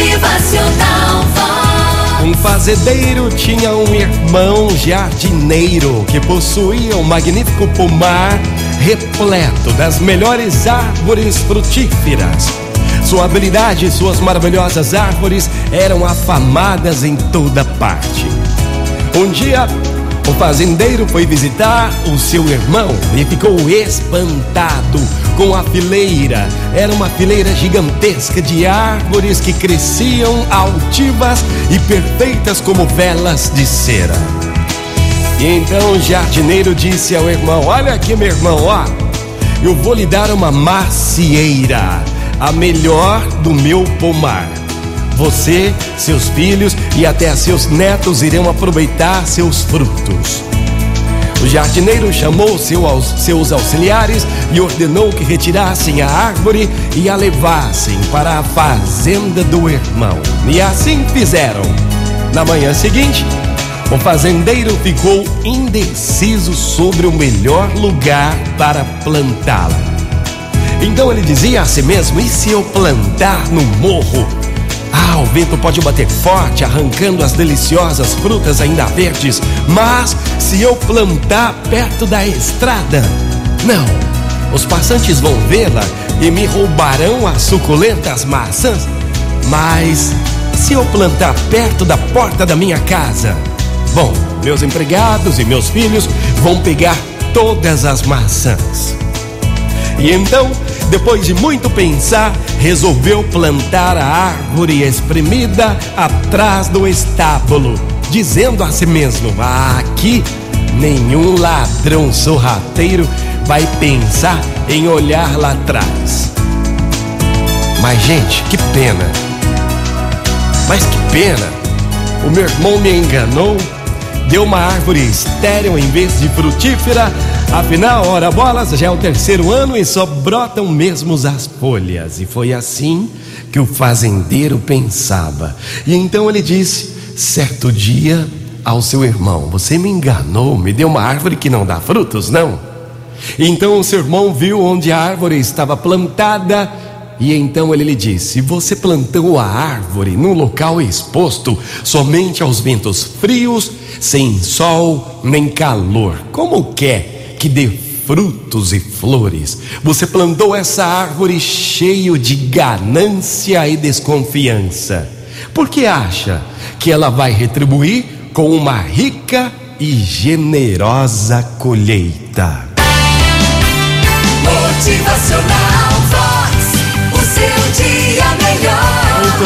Motivacional Vox. Um fazendeiro tinha um irmão jardineiro que possuía um magnífico pomar repleto das melhores árvores frutíferas. Sua habilidade e suas maravilhosas árvores eram afamadas em toda parte. Um dia, o fazendeiro foi visitar o seu irmão e ficou espantado com a fileira. Era uma fileira gigantesca de árvores que cresciam altivas e perfeitas como velas de cera. E então o jardineiro disse ao irmão: Olha aqui, meu irmão, ó, eu vou lhe dar uma macieira, a melhor do meu pomar. Você, seus filhos e até seus netos irão aproveitar seus frutos. O jardineiro chamou seu, seus auxiliares e ordenou que retirassem a árvore e a levassem para a fazenda do irmão. E assim fizeram. Na manhã seguinte, o fazendeiro ficou indeciso sobre o melhor lugar para plantá-la. Então ele dizia a si mesmo: e se eu plantar no morro? Ah, o vento pode bater forte, arrancando as deliciosas frutas ainda verdes, mas se eu plantar perto da estrada, não. Os passantes vão vê-la e me roubarão as suculentas maçãs. Mas se eu plantar perto da porta da minha casa, bom, meus empregados e meus filhos vão pegar todas as maçãs. E então depois de muito pensar, resolveu plantar a árvore espremida atrás do estábulo, dizendo a si mesmo: ah, aqui nenhum ladrão sorrateiro vai pensar em olhar lá atrás. Mas, gente, que pena. Mas que pena. O meu irmão me enganou, deu uma árvore estéril em vez de frutífera Afinal, ora bolas, já é o terceiro ano e só brotam mesmo as folhas. E foi assim que o fazendeiro pensava. E então ele disse, certo dia, ao seu irmão: Você me enganou, me deu uma árvore que não dá frutos, não? Então o seu irmão viu onde a árvore estava plantada. E então ele lhe disse: Você plantou a árvore num local exposto somente aos ventos frios, sem sol nem calor. Como quer que dê frutos e flores. Você plantou essa árvore cheio de ganância e desconfiança. Porque acha que ela vai retribuir com uma rica e generosa colheita. Motivacional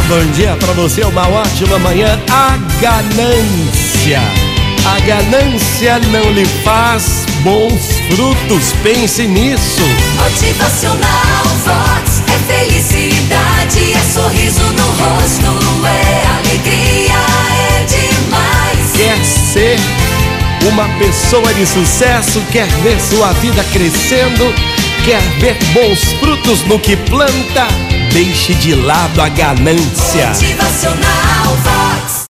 bom dia para você, uma ótima manhã. A ganância. A ganância não lhe faz bons frutos. Pense nisso. Motivacional Vox é felicidade, é sorriso no rosto, é alegria, é demais. Quer ser uma pessoa de sucesso? Quer ver sua vida crescendo? Quer ver bons frutos no que planta? Deixe de lado a ganância.